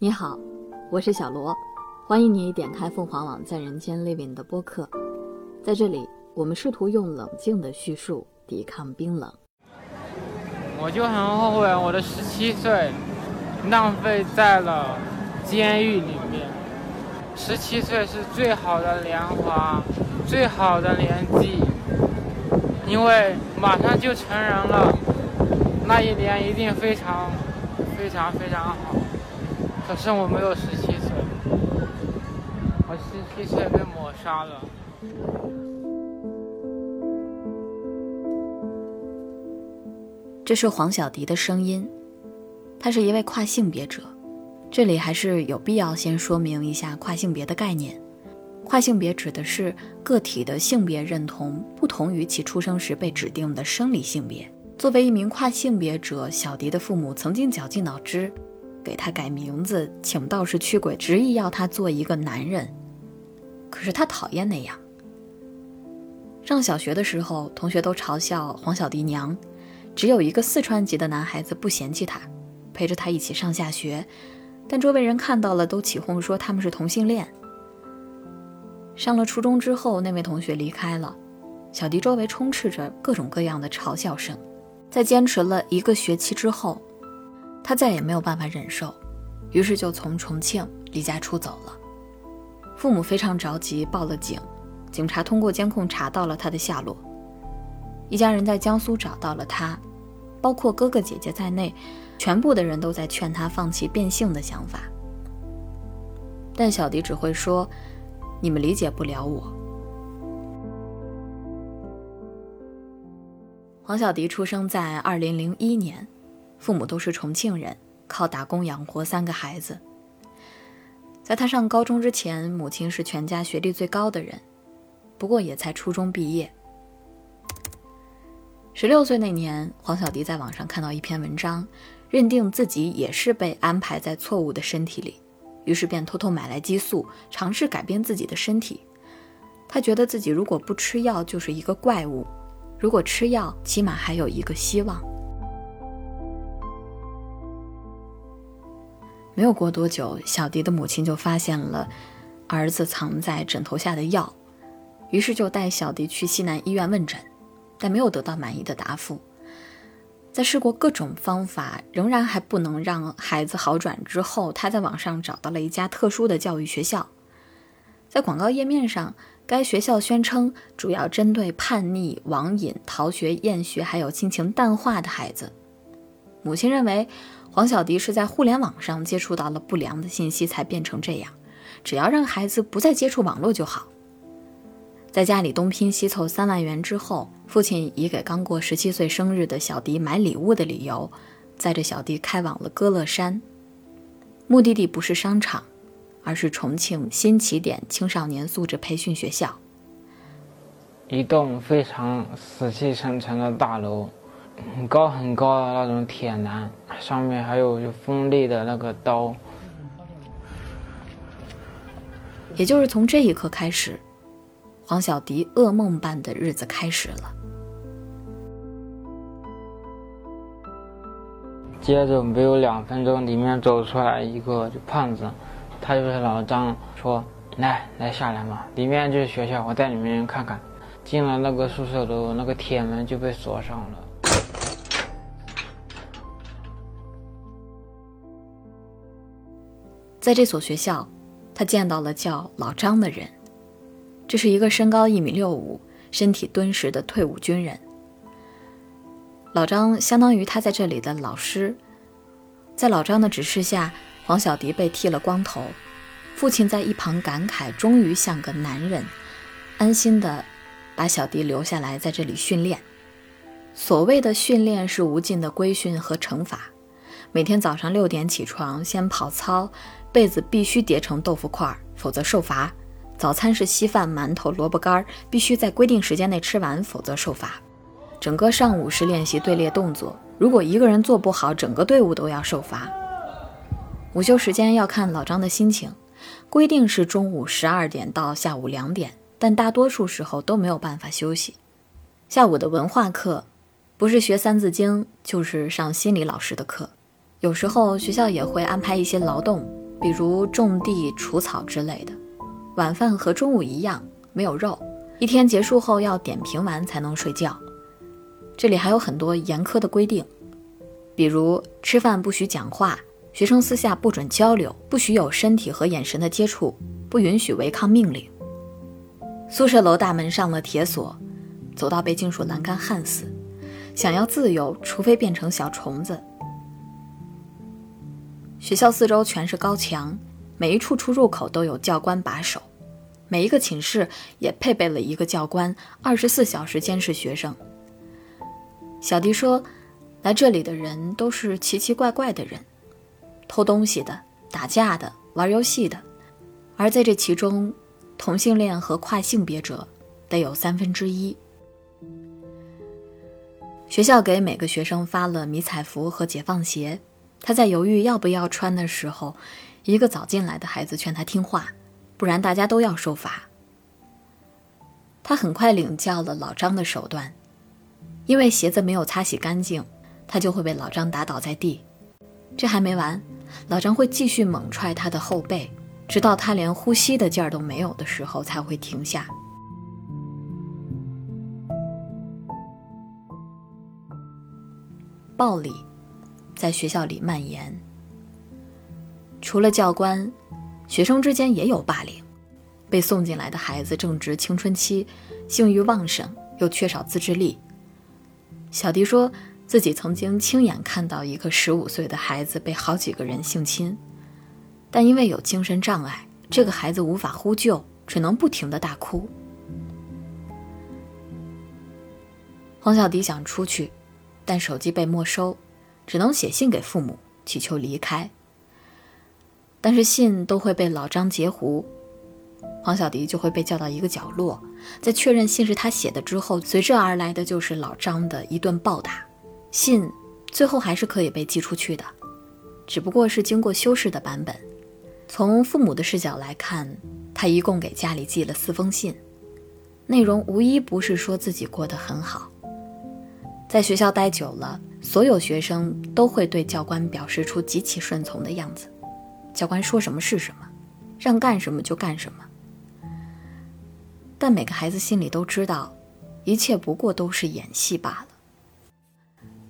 你好，我是小罗，欢迎你点开凤凰网在人间 Living 的播客。在这里，我们试图用冷静的叙述抵抗冰冷。我就很后悔我的十七岁浪费在了监狱里面。十七岁是最好的年华，最好的年纪，因为马上就成人了，那一年一定非常非常非常好。可是我没有十七岁，我十七岁被抹杀了。这是黄小迪的声音，他是一位跨性别者。这里还是有必要先说明一下跨性别的概念。跨性别指的是个体的性别认同不同于其出生时被指定的生理性别。作为一名跨性别者，小迪的父母曾经绞尽脑汁。给他改名字，请道士驱鬼，执意要他做一个男人。可是他讨厌那样。上小学的时候，同学都嘲笑黄小迪娘，只有一个四川籍的男孩子不嫌弃他，陪着他一起上下学。但周围人看到了，都起哄说他们是同性恋。上了初中之后，那位同学离开了，小迪周围充斥着各种各样的嘲笑声。在坚持了一个学期之后。他再也没有办法忍受，于是就从重庆离家出走了。父母非常着急，报了警。警察通过监控查到了他的下落。一家人在江苏找到了他，包括哥哥姐姐在内，全部的人都在劝他放弃变性的想法。但小迪只会说：“你们理解不了我。”黄小迪出生在二零零一年。父母都是重庆人，靠打工养活三个孩子。在他上高中之前，母亲是全家学历最高的人，不过也才初中毕业。十六岁那年，黄小迪在网上看到一篇文章，认定自己也是被安排在错误的身体里，于是便偷偷买来激素，尝试改变自己的身体。他觉得自己如果不吃药就是一个怪物，如果吃药，起码还有一个希望。没有过多久，小迪的母亲就发现了儿子藏在枕头下的药，于是就带小迪去西南医院问诊，但没有得到满意的答复。在试过各种方法，仍然还不能让孩子好转之后，他在网上找到了一家特殊的教育学校。在广告页面上，该学校宣称主要针对叛逆、网瘾、逃学、厌学，还有亲情淡化的孩子。母亲认为。黄小迪是在互联网上接触到了不良的信息，才变成这样。只要让孩子不再接触网络就好。在家里东拼西凑三万元之后，父亲以给刚过十七岁生日的小迪买礼物的理由，载着小迪开往了歌乐山。目的地不是商场，而是重庆新起点青少年素质培训学校。一栋非常死气沉沉的大楼。很高很高的那种铁栏，上面还有就锋利的那个刀。也就是从这一刻开始，黄小迪噩梦般的日子开始了。接着没有两分钟，里面走出来一个胖子，他就是老张，说：“来来下来嘛，里面就是学校，我带你们看看。”进了那个宿舍楼，那个铁门就被锁上了。在这所学校，他见到了叫老张的人。这是一个身高一米六五、身体敦实的退伍军人。老张相当于他在这里的老师。在老张的指示下，黄小迪被剃了光头。父亲在一旁感慨：“终于像个男人，安心的把小迪留下来在这里训练。”所谓的训练是无尽的规训和惩罚。每天早上六点起床，先跑操。被子必须叠成豆腐块儿，否则受罚。早餐是稀饭、馒头、萝卜干儿，必须在规定时间内吃完，否则受罚。整个上午是练习队列动作，如果一个人做不好，整个队伍都要受罚。午休时间要看老张的心情，规定是中午十二点到下午两点，但大多数时候都没有办法休息。下午的文化课，不是学三字经，就是上心理老师的课。有时候学校也会安排一些劳动。比如种地、除草之类的。晚饭和中午一样，没有肉。一天结束后要点评完才能睡觉。这里还有很多严苛的规定，比如吃饭不许讲话，学生私下不准交流，不许有身体和眼神的接触，不允许违抗命令。宿舍楼大门上了铁锁，走到被金属栏杆焊死。想要自由，除非变成小虫子。学校四周全是高墙，每一处出入口都有教官把守，每一个寝室也配备了一个教官，二十四小时监视学生。小迪说：“来这里的人都是奇奇怪怪的人，偷东西的、打架的、玩游戏的，而在这其中，同性恋和跨性别者得有三分之一。”学校给每个学生发了迷彩服和解放鞋。他在犹豫要不要穿的时候，一个早进来的孩子劝他听话，不然大家都要受罚。他很快领教了老张的手段，因为鞋子没有擦洗干净，他就会被老张打倒在地。这还没完，老张会继续猛踹他的后背，直到他连呼吸的劲儿都没有的时候才会停下。暴力在学校里蔓延，除了教官，学生之间也有霸凌。被送进来的孩子正值青春期，性欲旺盛，又缺少自制力。小迪说自己曾经亲眼看到一个十五岁的孩子被好几个人性侵，但因为有精神障碍，这个孩子无法呼救，只能不停的大哭。黄小迪想出去。但手机被没收，只能写信给父母，祈求离开。但是信都会被老张截胡，黄小迪就会被叫到一个角落，在确认信是他写的之后，随之而来的就是老张的一顿暴打。信最后还是可以被寄出去的，只不过是经过修饰的版本。从父母的视角来看，他一共给家里寄了四封信，内容无一不是说自己过得很好。在学校待久了，所有学生都会对教官表示出极其顺从的样子。教官说什么是什么，让干什么就干什么。但每个孩子心里都知道，一切不过都是演戏罢了。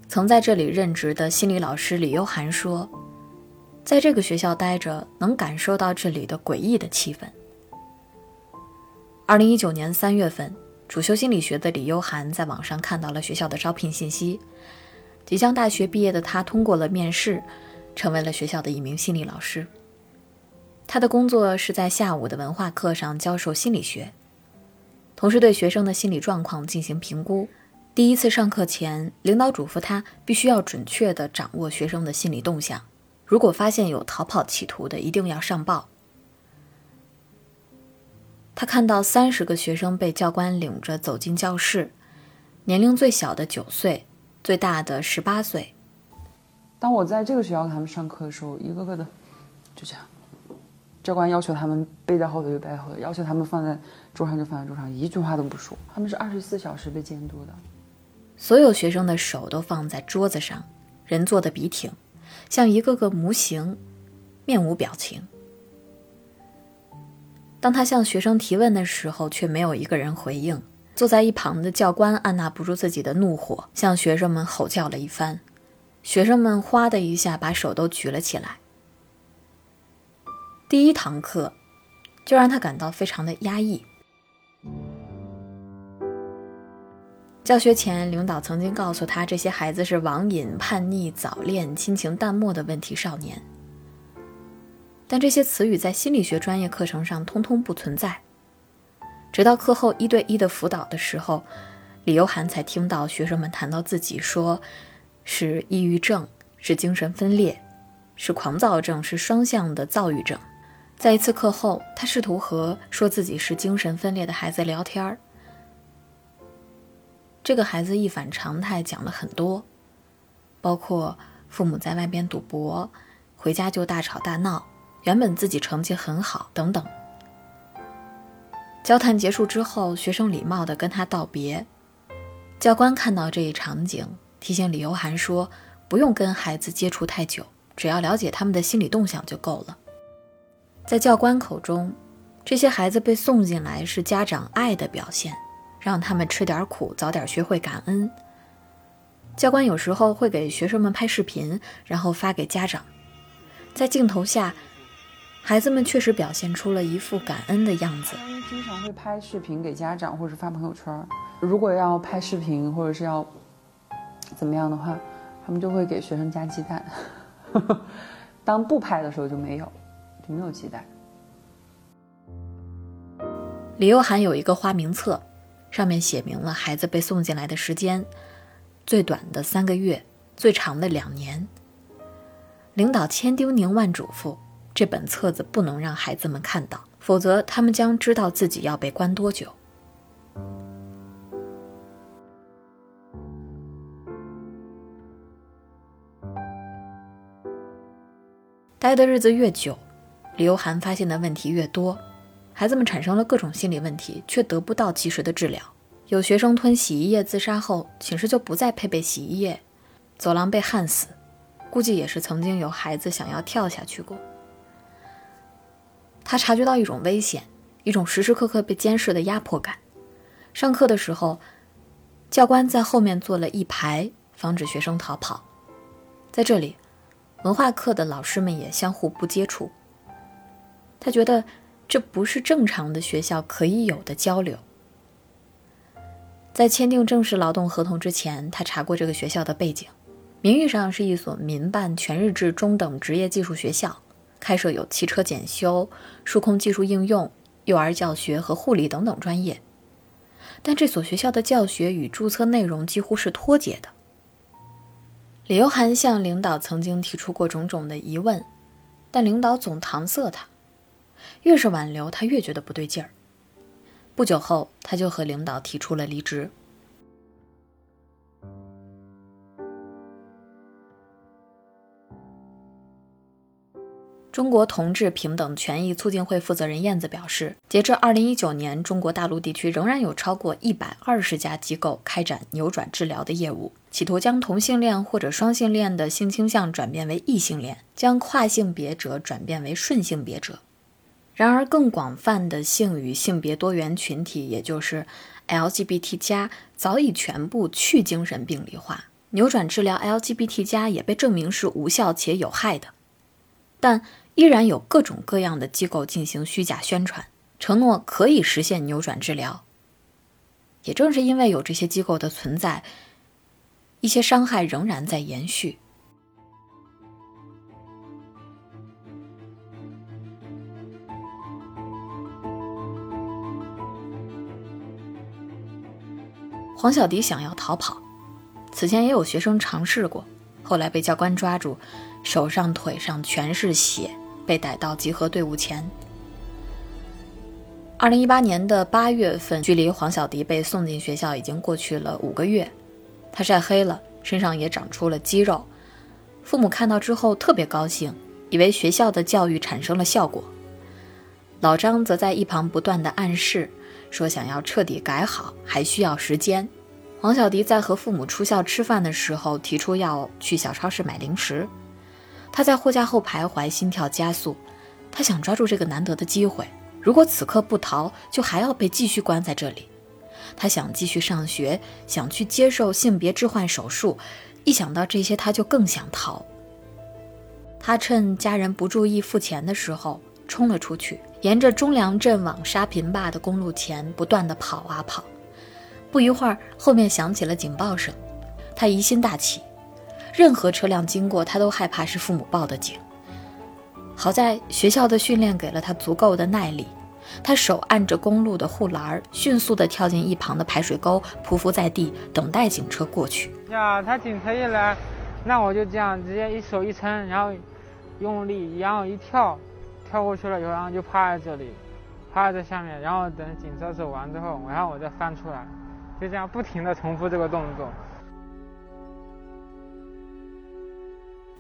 曾在这里任职的心理老师李优涵说：“在这个学校待着，能感受到这里的诡异的气氛。”二零一九年三月份。主修心理学的李优涵在网上看到了学校的招聘信息，即将大学毕业的他通过了面试，成为了学校的一名心理老师。他的工作是在下午的文化课上教授心理学，同时对学生的心理状况进行评估。第一次上课前，领导嘱咐他必须要准确地掌握学生的心理动向，如果发现有逃跑企图的，一定要上报。他看到三十个学生被教官领着走进教室，年龄最小的九岁，最大的十八岁。当我在这个学校给他们上课的时候，一个个的就这样，教官要求他们背在后头就背在后头，要求他们放在桌上就放在桌上，一句话都不说。他们是二十四小时被监督的。所有学生的手都放在桌子上，人坐的笔挺，像一个个模型，面无表情。当他向学生提问的时候，却没有一个人回应。坐在一旁的教官按捺不住自己的怒火，向学生们吼叫了一番。学生们哗的一下把手都举了起来。第一堂课，就让他感到非常的压抑。教学前，领导曾经告诉他，这些孩子是网瘾、叛逆、早恋、亲情淡漠的问题少年。但这些词语在心理学专业课程上通通不存在。直到课后一对一的辅导的时候，李优涵才听到学生们谈到自己，说是抑郁症，是精神分裂，是狂躁症，是双向的躁郁症。在一次课后，他试图和说自己是精神分裂的孩子聊天儿。这个孩子一反常态讲了很多，包括父母在外边赌博，回家就大吵大闹。原本自己成绩很好，等等。交谈结束之后，学生礼貌地跟他道别。教官看到这一场景，提醒李优涵说：“不用跟孩子接触太久，只要了解他们的心理动向就够了。”在教官口中，这些孩子被送进来是家长爱的表现，让他们吃点苦，早点学会感恩。教官有时候会给学生们拍视频，然后发给家长，在镜头下，孩子们确实表现出了一副感恩的样子。经常会拍视频给家长，或者发朋友圈。如果要拍视频，或者是要怎么样的话，他们就会给学生加鸡蛋。当不拍的时候就没有，就没有鸡蛋。李幼涵有一个花名册，上面写明了孩子被送进来的时间：最短的三个月，最长的两年。领导千叮咛万嘱咐，这本册子不能让孩子们看到，否则他们将知道自己要被关多久。待的日子越久，李优涵发现的问题越多，孩子们产生了各种心理问题，却得不到及时的治疗。有学生吞洗衣液自杀后，寝室就不再配备洗衣液，走廊被焊死，估计也是曾经有孩子想要跳下去过。他察觉到一种危险，一种时时刻刻被监视的压迫感。上课的时候，教官在后面坐了一排，防止学生逃跑。在这里。文化课的老师们也相互不接触。他觉得这不是正常的学校可以有的交流。在签订正式劳动合同之前，他查过这个学校的背景，名义上是一所民办全日制中等职业技术学校，开设有汽车检修、数控技术应用、幼儿教学和护理等等专业。但这所学校的教学与注册内容几乎是脱节的。李优涵向领导曾经提出过种种的疑问，但领导总搪塞他，越是挽留，他越觉得不对劲儿。不久后，他就和领导提出了离职。中国同志平等权益促进会负责人燕子表示，截至二零一九年，中国大陆地区仍然有超过一百二十家机构开展扭转治疗的业务，企图将同性恋或者双性恋的性倾向转变为异性恋，将跨性别者转变为顺性别者。然而，更广泛的性与性别多元群体，也就是 LGBT 加，早已全部去精神病理化，扭转治疗 LGBT 加也被证明是无效且有害的，但。依然有各种各样的机构进行虚假宣传，承诺可以实现扭转治疗。也正是因为有这些机构的存在，一些伤害仍然在延续。黄小迪想要逃跑，此前也有学生尝试过，后来被教官抓住，手上、腿上全是血。被逮到集合队伍前。二零一八年的八月份，距离黄小迪被送进学校已经过去了五个月。他晒黑了，身上也长出了肌肉。父母看到之后特别高兴，以为学校的教育产生了效果。老张则在一旁不断的暗示，说想要彻底改好还需要时间。黄小迪在和父母出校吃饭的时候，提出要去小超市买零食。他在货架后徘徊，心跳加速。他想抓住这个难得的机会，如果此刻不逃，就还要被继续关在这里。他想继续上学，想去接受性别置换手术。一想到这些，他就更想逃。他趁家人不注意付钱的时候，冲了出去，沿着中梁镇往沙坪坝的公路前不断的跑啊跑。不一会儿，后面响起了警报声，他疑心大起。任何车辆经过，他都害怕是父母报的警。好在学校的训练给了他足够的耐力，他手按着公路的护栏，迅速地跳进一旁的排水沟，匍匐在地，等待警车过去。呀，他警车一来，那我就这样直接一手一撑，然后用力，然后一跳，跳过去了以后，然后就趴在这里，趴在下面，然后等警车走完之后，然后我再翻出来，就这样不停地重复这个动作。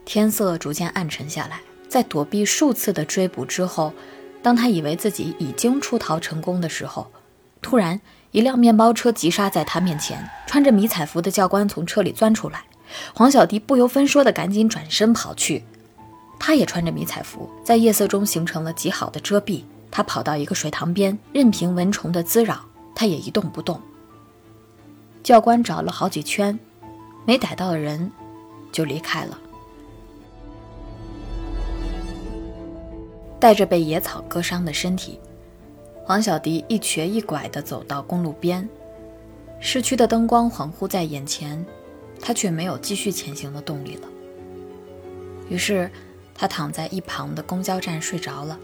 天色逐渐暗沉下来，在躲避数次的追捕之后，当他以为自己已经出逃成功的时候，突然一辆面包车急刹在他面前，穿着迷彩服的教官从车里钻出来，黄小迪不由分说的赶紧转身跑去，他也穿着迷彩服，在夜色中形成了极好的遮蔽。他跑到一个水塘边，任凭蚊虫的滋扰，他也一动不动。教官找了好几圈，没逮到的人，就离开了。带着被野草割伤的身体，黄小迪一瘸一拐地走到公路边。市区的灯光恍惚在眼前，他却没有继续前行的动力了。于是，他躺在一旁的公交站睡着了，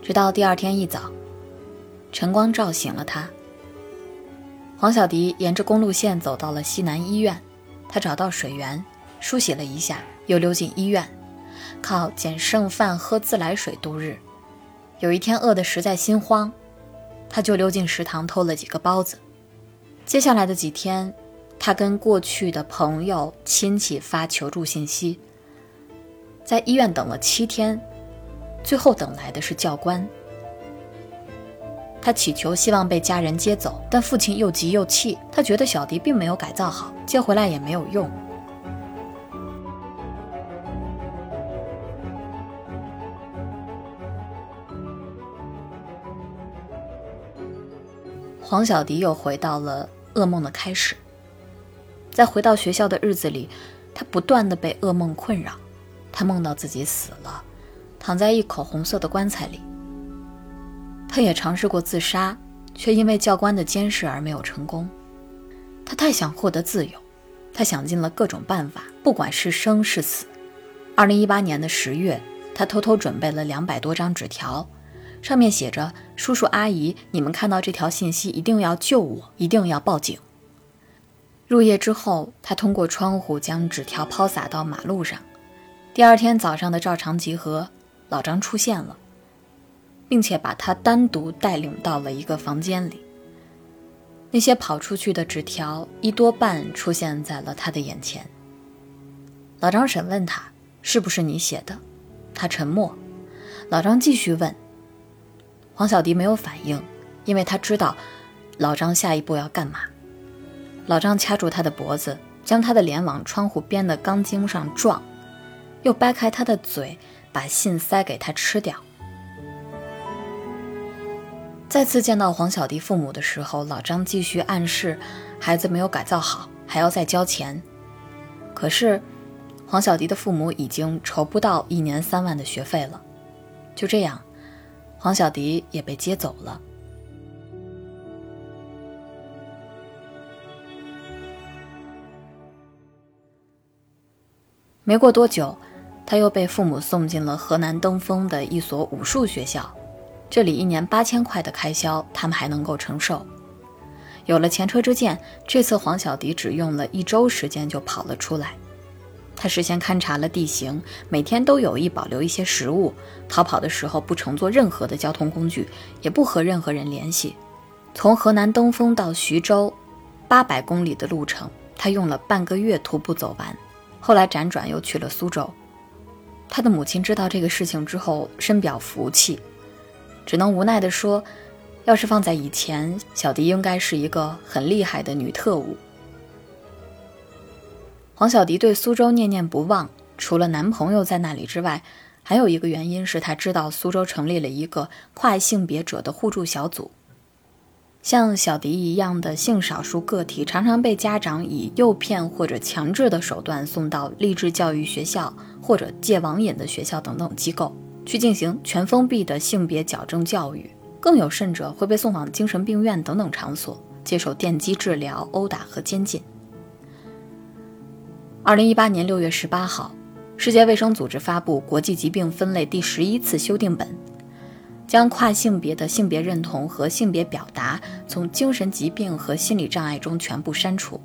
直到第二天一早，晨光照醒了他。黄小迪沿着公路线走到了西南医院，他找到水源，梳洗了一下，又溜进医院，靠捡剩饭喝自来水度日。有一天饿得实在心慌，他就溜进食堂偷了几个包子。接下来的几天，他跟过去的朋友、亲戚发求助信息。在医院等了七天，最后等来的是教官。他祈求希望被家人接走，但父亲又急又气。他觉得小迪并没有改造好，接回来也没有用。黄小迪又回到了噩梦的开始。在回到学校的日子里，他不断的被噩梦困扰。他梦到自己死了，躺在一口红色的棺材里。他也尝试过自杀，却因为教官的监视而没有成功。他太想获得自由，他想尽了各种办法，不管是生是死。二零一八年的十月，他偷偷准备了两百多张纸条。上面写着：“叔叔阿姨，你们看到这条信息，一定要救我，一定要报警。”入夜之后，他通过窗户将纸条抛洒到马路上。第二天早上的照常集合，老张出现了，并且把他单独带领到了一个房间里。那些跑出去的纸条一多半出现在了他的眼前。老张审问他：“是不是你写的？”他沉默。老张继续问。黄小迪没有反应，因为他知道老张下一步要干嘛。老张掐住他的脖子，将他的脸往窗户边的钢筋上撞，又掰开他的嘴，把信塞给他吃掉。再次见到黄小迪父母的时候，老张继续暗示孩子没有改造好，还要再交钱。可是黄小迪的父母已经筹不到一年三万的学费了。就这样。黄小迪也被接走了。没过多久，他又被父母送进了河南登封的一所武术学校，这里一年八千块的开销，他们还能够承受。有了前车之鉴，这次黄小迪只用了一周时间就跑了出来。他事先勘察了地形，每天都有意保留一些食物。逃跑的时候不乘坐任何的交通工具，也不和任何人联系。从河南登封到徐州，八百公里的路程，他用了半个月徒步走完。后来辗转又去了苏州。他的母亲知道这个事情之后，深表服气，只能无奈地说：“要是放在以前，小迪应该是一个很厉害的女特务。”黄小迪对苏州念念不忘，除了男朋友在那里之外，还有一个原因是他知道苏州成立了一个跨性别者的互助小组。像小迪一样的性少数个体，常常被家长以诱骗或者强制的手段送到励志教育学校或者戒网瘾的学校等等机构去进行全封闭的性别矫正教育，更有甚者会被送往精神病院等等场所接受电击治疗、殴打和监禁。二零一八年六月十八号，世界卫生组织发布国际疾病分类第十一次修订本，将跨性别的性别认同和性别表达从精神疾病和心理障碍中全部删除。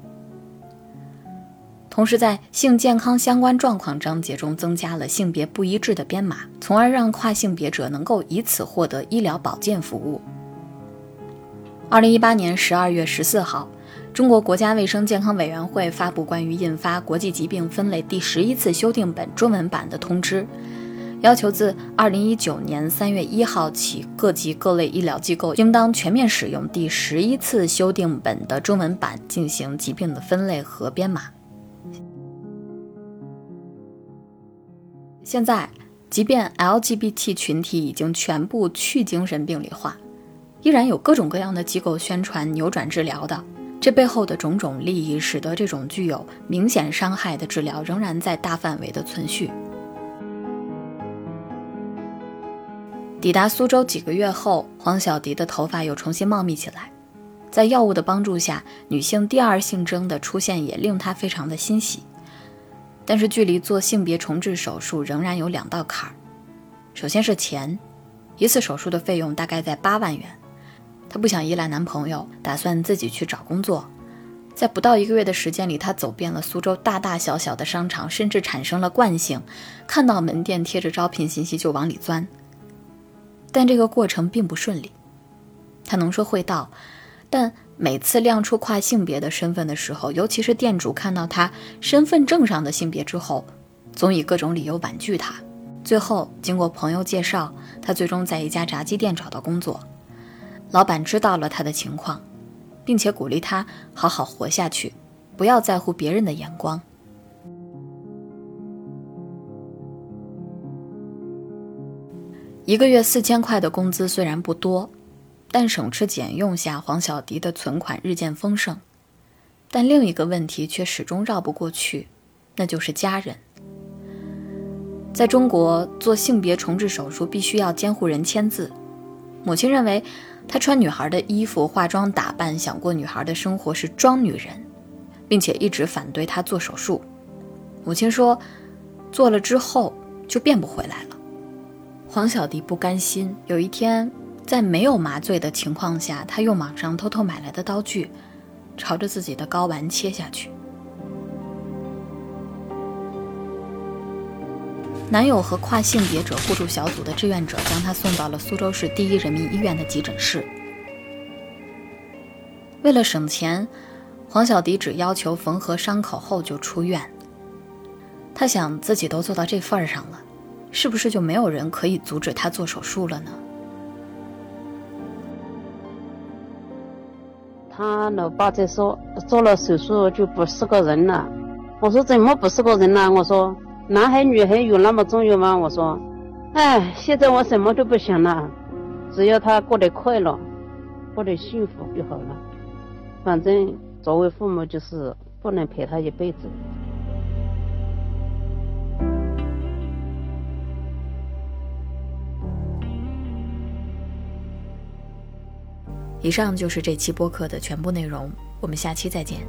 同时，在性健康相关状况章节中增加了性别不一致的编码，从而让跨性别者能够以此获得医疗保健服务。二零一八年十二月十四号。中国国家卫生健康委员会发布关于印发国际疾病分类第十一次修订本中文版的通知，要求自二零一九年三月一号起，各级各类医疗机构应当全面使用第十一次修订本的中文版进行疾病的分类和编码。现在，即便 LGBT 群体已经全部去精神病理化，依然有各种各样的机构宣传扭转治疗的。这背后的种种利益，使得这种具有明显伤害的治疗仍然在大范围的存续。抵达苏州几个月后，黄小迪的头发又重新茂密起来。在药物的帮助下，女性第二性征的出现也令她非常的欣喜。但是，距离做性别重置手术仍然有两道坎儿。首先是钱，一次手术的费用大概在八万元。她不想依赖男朋友，打算自己去找工作。在不到一个月的时间里，她走遍了苏州大大小小的商场，甚至产生了惯性，看到门店贴着招聘信息就往里钻。但这个过程并不顺利。她能说会道。但每次亮出跨性别的身份的时候，尤其是店主看到他身份证上的性别之后，总以各种理由婉拒他。最后，经过朋友介绍，他最终在一家炸鸡店找到工作。老板知道了他的情况，并且鼓励他好好活下去，不要在乎别人的眼光。一个月四千块的工资虽然不多。但省吃俭用下，黄小迪的存款日渐丰盛。但另一个问题却始终绕不过去，那就是家人。在中国，做性别重置手术必须要监护人签字。母亲认为，他穿女孩的衣服、化妆打扮、想过女孩的生活是装女人，并且一直反对她做手术。母亲说，做了之后就变不回来了。黄小迪不甘心，有一天。在没有麻醉的情况下，他用网上偷偷买来的刀具，朝着自己的睾丸切下去。男友和跨性别者互助小组的志愿者将他送到了苏州市第一人民医院的急诊室。为了省钱，黄小迪只要求缝合伤口后就出院。他想，自己都做到这份儿上了，是不是就没有人可以阻止他做手术了呢？他老爸在说，做了手术就不是个人了。我说怎么不是个人了？我说男孩女孩有那么重要吗？我说，哎，现在我什么都不想了，只要他过得快乐，过得幸福就好了。反正作为父母就是不能陪他一辈子。以上就是这期播客的全部内容，我们下期再见。